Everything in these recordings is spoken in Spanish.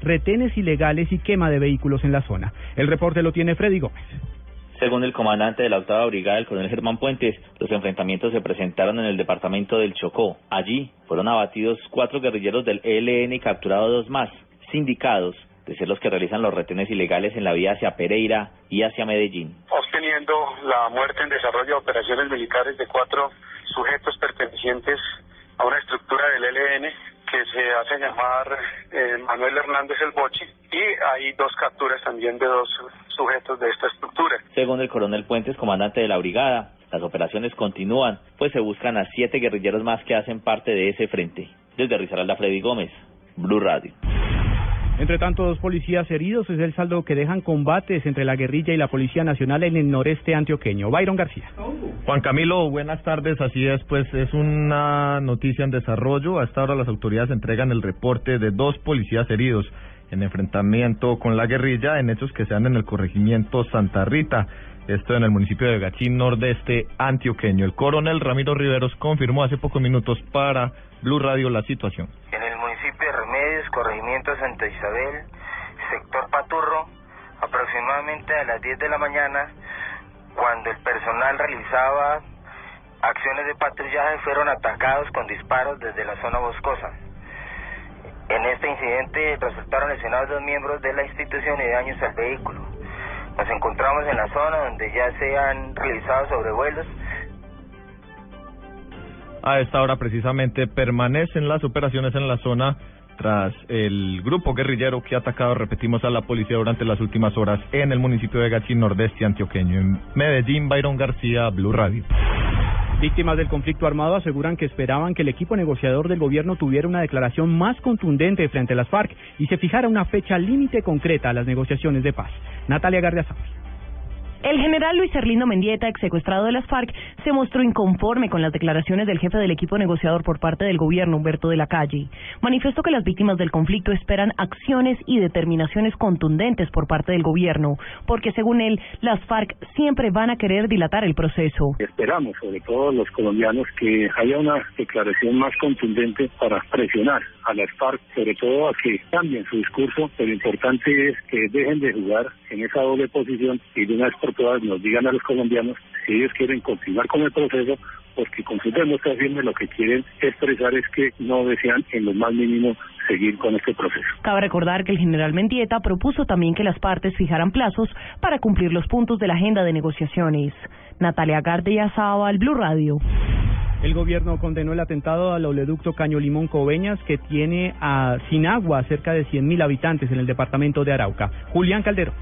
retenes ilegales y quema de vehículos en la zona. El reporte lo tiene Freddy Gómez. Según el comandante de la octava brigada, el coronel Germán Puentes, los enfrentamientos se presentaron en el departamento del Chocó. Allí fueron abatidos cuatro guerrilleros del ELN y capturados dos más, sindicados de ser los que realizan los retenes ilegales en la vía hacia Pereira y hacia Medellín. Obteniendo la muerte en desarrollo de operaciones militares de cuatro sujetos pertenecientes a una estructura del ELN que se hace llamar eh, Manuel Hernández el Bochi y hay dos capturas también de dos sujetos de esta estructura. Según el coronel Puentes, comandante de la brigada, las operaciones continúan, pues se buscan a siete guerrilleros más que hacen parte de ese frente. Desde Risaralda, Freddy Gómez, Blue Radio. Entre tanto, dos policías heridos es el saldo que dejan combates entre la guerrilla y la Policía Nacional en el noreste antioqueño. Byron García. Juan Camilo, buenas tardes. Así es, pues es una noticia en desarrollo. Hasta ahora las autoridades entregan el reporte de dos policías heridos en enfrentamiento con la guerrilla en hechos que se dan en el corregimiento Santa Rita. Esto en el municipio de Gachín, nordeste antioqueño. El coronel Ramiro Riveros confirmó hace pocos minutos para Blue Radio la situación corregimiento Santa Isabel, sector Paturro, aproximadamente a las 10 de la mañana, cuando el personal realizaba acciones de patrullaje, fueron atacados con disparos desde la zona boscosa. En este incidente resultaron lesionados dos miembros de la institución y daños al vehículo. Nos encontramos en la zona donde ya se han realizado sobrevuelos. A esta hora precisamente permanecen las operaciones en la zona tras el grupo guerrillero que ha atacado, repetimos, a la policía durante las últimas horas en el municipio de Gachín, nordeste antioqueño. En Medellín, Byron García, Blue Radio. Víctimas del conflicto armado aseguran que esperaban que el equipo negociador del gobierno tuviera una declaración más contundente frente a las FARC y se fijara una fecha límite concreta a las negociaciones de paz. Natalia Gardiazabal. El general Luis Erlindo Mendieta, ex secuestrado de las FARC, se mostró inconforme con las declaraciones del jefe del equipo negociador por parte del gobierno, Humberto de la Calle. Manifestó que las víctimas del conflicto esperan acciones y determinaciones contundentes por parte del gobierno, porque según él, las FARC siempre van a querer dilatar el proceso. Esperamos, sobre todo los colombianos, que haya una declaración más contundente para presionar a las FARC, sobre todo a que cambien su discurso. Lo importante es que dejen de jugar en esa doble posición y de una por todas nos digan a los colombianos si ellos quieren continuar con el proceso, porque con sus demostraciones lo que quieren expresar es que no desean en lo más mínimo seguir con este proceso. Cabe recordar que el general Mendieta propuso también que las partes fijaran plazos para cumplir los puntos de la agenda de negociaciones. Natalia Gardia al Blue Radio. El gobierno condenó el atentado al oleoducto Caño Limón Coveñas que tiene a, sin agua cerca de 100.000 habitantes en el departamento de Arauca. Julián Calderón.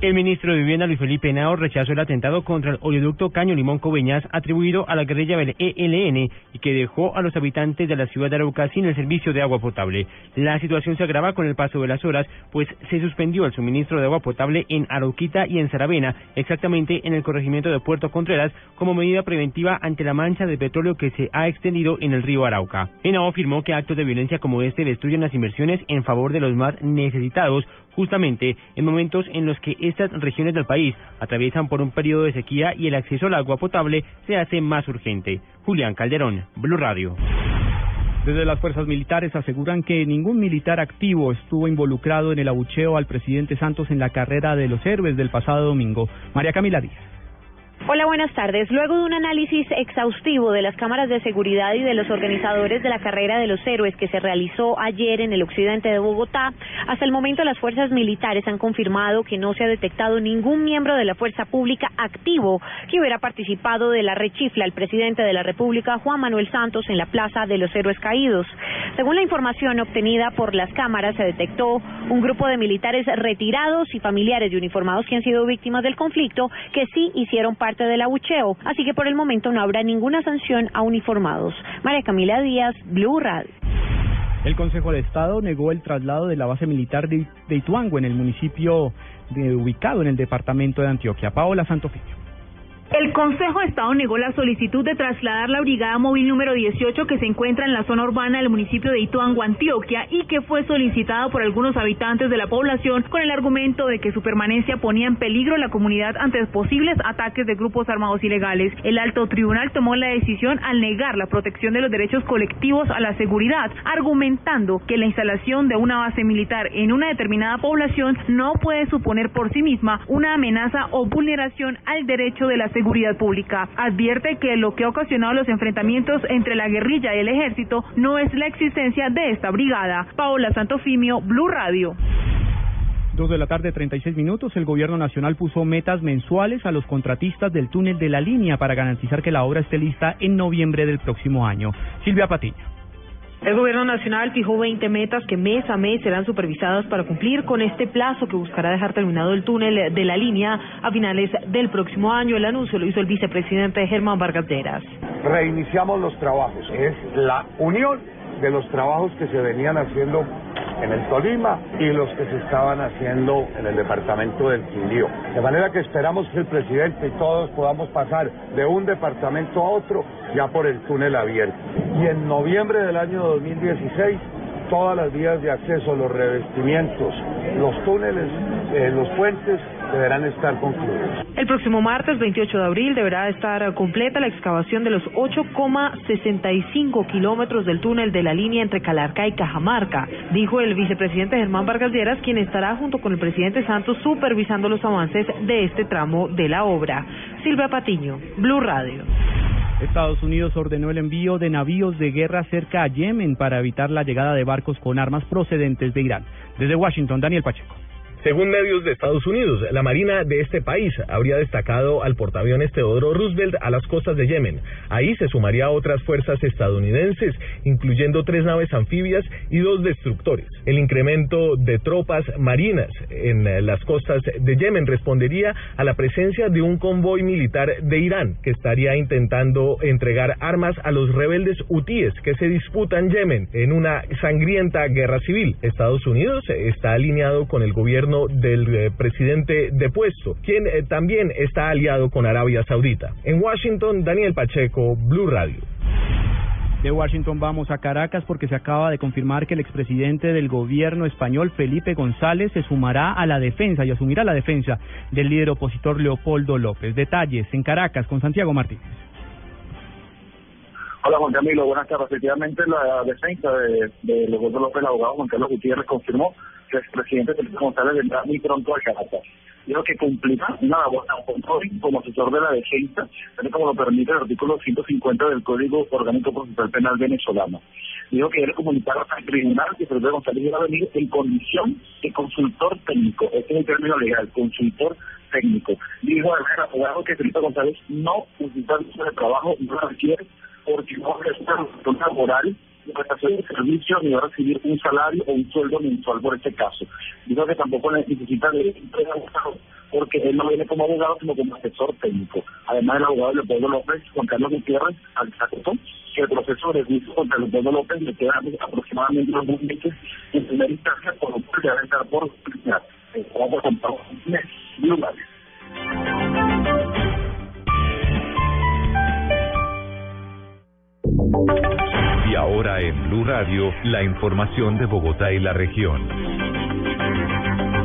El ministro de Vivienda Luis Felipe Henao rechazó el atentado contra el oleoducto Caño Limón Coveñas atribuido a la guerrilla del ELN y que dejó a los habitantes de la ciudad de Arauca sin el servicio de agua potable. La situación se agrava con el paso de las horas, pues se suspendió el suministro de agua potable en Arauquita y en Saravena, exactamente en el corregimiento de Puerto Contreras, como medida preventiva ante la mancha de petróleo que se ha extendido en el río Arauca. Henao afirmó que actos de violencia como este destruyen las inversiones en favor de los más necesitados, justamente en momentos en los que estas regiones del país atraviesan por un periodo de sequía y el acceso al agua potable se hace más urgente. Julián Calderón, Blue Radio. Desde las fuerzas militares aseguran que ningún militar activo estuvo involucrado en el abucheo al presidente Santos en la carrera de los héroes del pasado domingo. María Camila Díaz. Hola, buenas tardes. Luego de un análisis exhaustivo de las cámaras de seguridad y de los organizadores de la carrera de los héroes que se realizó ayer en el occidente de Bogotá, hasta el momento las fuerzas militares han confirmado que no se ha detectado ningún miembro de la fuerza pública activo que hubiera participado de la rechifla al presidente de la República, Juan Manuel Santos, en la Plaza de los Héroes Caídos. Según la información obtenida por las cámaras, se detectó un grupo de militares retirados y familiares de uniformados que han sido víctimas del conflicto que sí hicieron parte del abucheo, así que por el momento no habrá ninguna sanción a uniformados. María Camila Díaz, Blue Radio. El Consejo de Estado negó el traslado de la base militar de, Ituango en el municipio de, ubicado en el departamento de Antioquia. Paola Santofimio. El Consejo de Estado negó la solicitud de trasladar la Brigada Móvil número 18 que se encuentra en la zona urbana del municipio de Ituango, Antioquia, y que fue solicitada por algunos habitantes de la población con el argumento de que su permanencia ponía en peligro la comunidad ante posibles ataques de grupos armados ilegales. El alto tribunal tomó la decisión al negar la protección de los derechos colectivos a la seguridad, argumentando que la instalación de una base militar en una determinada población no puede suponer por sí misma una amenaza o vulneración al derecho de la seguridad seguridad pública. Advierte que lo que ha ocasionado los enfrentamientos entre la guerrilla y el ejército no es la existencia de esta brigada. Paola Santofimio, Blue Radio. Dos de la tarde, 36 minutos. El gobierno nacional puso metas mensuales a los contratistas del túnel de la línea para garantizar que la obra esté lista en noviembre del próximo año. Silvia Patiño. El gobierno nacional fijó 20 metas que mes a mes serán supervisadas para cumplir con este plazo que buscará dejar terminado el túnel de la línea a finales del próximo año. El anuncio lo hizo el vicepresidente Germán Vargas Lleras. Reiniciamos los trabajos. Es la unión de los trabajos que se venían haciendo en el Tolima y los que se estaban haciendo en el departamento del Quindío. De manera que esperamos que el presidente y todos podamos pasar de un departamento a otro ya por el túnel abierto. Y en noviembre del año 2016 todas las vías de acceso, los revestimientos, los túneles, eh, los puentes deberán estar concluidos. El próximo martes 28 de abril deberá estar completa la excavación de los 8,65 kilómetros del túnel de la línea entre Calarca y Cajamarca, dijo el vicepresidente Germán Vargas Lleras, quien estará junto con el presidente Santos supervisando los avances de este tramo de la obra. Silvia Patiño, Blue Radio. Estados Unidos ordenó el envío de navíos de guerra cerca a Yemen para evitar la llegada de barcos con armas procedentes de Irán. Desde Washington, Daniel Pacheco. Según medios de Estados Unidos, la Marina de este país habría destacado al portaaviones Teodoro Roosevelt a las costas de Yemen. Ahí se sumaría a otras fuerzas estadounidenses, incluyendo tres naves anfibias y dos destructores. El incremento de tropas marinas en las costas de Yemen respondería a la presencia de un convoy militar de Irán que estaría intentando entregar armas a los rebeldes hutíes que se disputan Yemen en una sangrienta guerra civil. Estados Unidos está alineado con el gobierno del eh, presidente depuesto, quien eh, también está aliado con Arabia Saudita. En Washington, Daniel Pacheco, Blue Radio. De Washington vamos a Caracas porque se acaba de confirmar que el expresidente del gobierno español, Felipe González, se sumará a la defensa y asumirá la defensa del líder opositor Leopoldo López. Detalles en Caracas con Santiago Martínez. Hola Juan Camilo, buenas tardes. Efectivamente, la defensa de, de Leopoldo López, el abogado Juan Carlos Gutiérrez, confirmó el presidente Felipe González vendrá muy pronto a Caracas. Dijo que cumplirá una labor como asesor de la defensa, tal como lo permite el artículo 150 del Código Orgánico Penal venezolano. Dijo que quiere comunicar al tribunal que Felipe González iba a venir en condición de consultor técnico. Este es el término legal, consultor técnico. Dijo al abogado que Felipe González no necesita de trabajo, no lo requiere porque no es una relación de servicio ni va a recibir un salario o un sueldo mensual por este caso. Digo que tampoco necesita de porque él no viene como abogado sino como asesor técnico. Además el abogado Leopoldo López, Juan Carlos Gutiérrez, acotó que el proceso de juicio contra Leopoldo López le queda aproximadamente unos meses en primera instancia por lo cual debe estar por terminar. Vamos a contar un lugar. Y ahora en Blue Radio, la información de Bogotá y la región.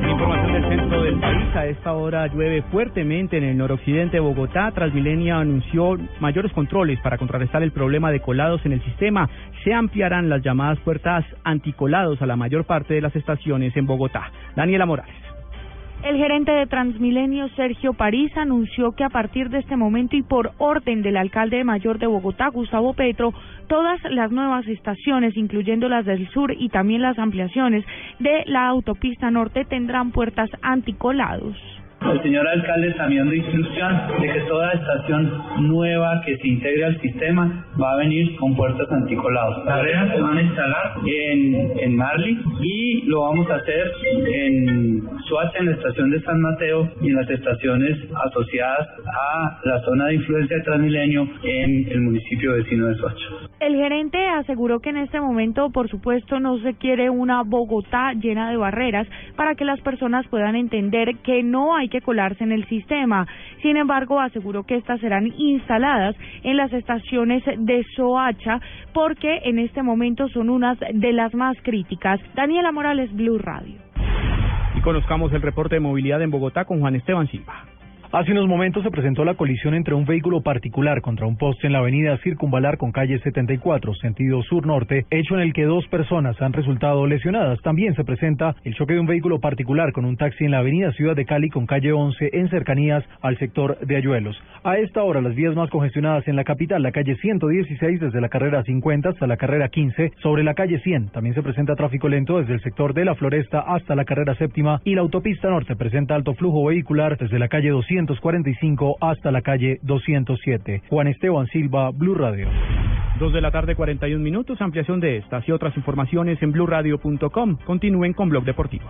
Información del centro del país. A esta hora llueve fuertemente en el noroccidente de Bogotá. Transmilenio anunció mayores controles para contrarrestar el problema de colados en el sistema. Se ampliarán las llamadas puertas anticolados a la mayor parte de las estaciones en Bogotá. Daniela Morales. El gerente de Transmilenio, Sergio París, anunció que a partir de este momento y por orden del alcalde mayor de Bogotá, Gustavo Petro, todas las nuevas estaciones, incluyendo las del sur y también las ampliaciones de la autopista norte, tendrán puertas anticolados. El señor alcalde también de instrucción de que toda estación nueva que se integre al sistema va a venir con puertas anticolados. Las rejas se van a instalar en, en Marley y lo vamos a hacer en Suacha, en la estación de San Mateo y en las estaciones asociadas a la zona de influencia de Transmilenio en el municipio vecino de Suacha. El gerente aseguró que en este momento, por supuesto, no se quiere una Bogotá llena de barreras para que las personas puedan entender que no hay que colarse en el sistema. Sin embargo, aseguró que estas serán instaladas en las estaciones de Soacha porque en este momento son unas de las más críticas. Daniela Morales, Blue Radio. Y conozcamos el reporte de movilidad en Bogotá con Juan Esteban Silva. Hace unos momentos se presentó la colisión entre un vehículo particular contra un poste en la avenida Circunvalar con calle 74, sentido sur-norte, hecho en el que dos personas han resultado lesionadas. También se presenta el choque de un vehículo particular con un taxi en la avenida Ciudad de Cali con calle 11 en cercanías al sector de Ayuelos. A esta hora, las vías más congestionadas en la capital, la calle 116 desde la carrera 50 hasta la carrera 15, sobre la calle 100. También se presenta tráfico lento desde el sector de la Floresta hasta la carrera séptima y la autopista norte presenta alto flujo vehicular desde la calle 200 245 hasta la calle 207. Juan Esteban Silva, Blue Radio. Dos de la tarde, 41 minutos. Ampliación de estas y otras informaciones en blueradio.com. Continúen con Blog Deportivo.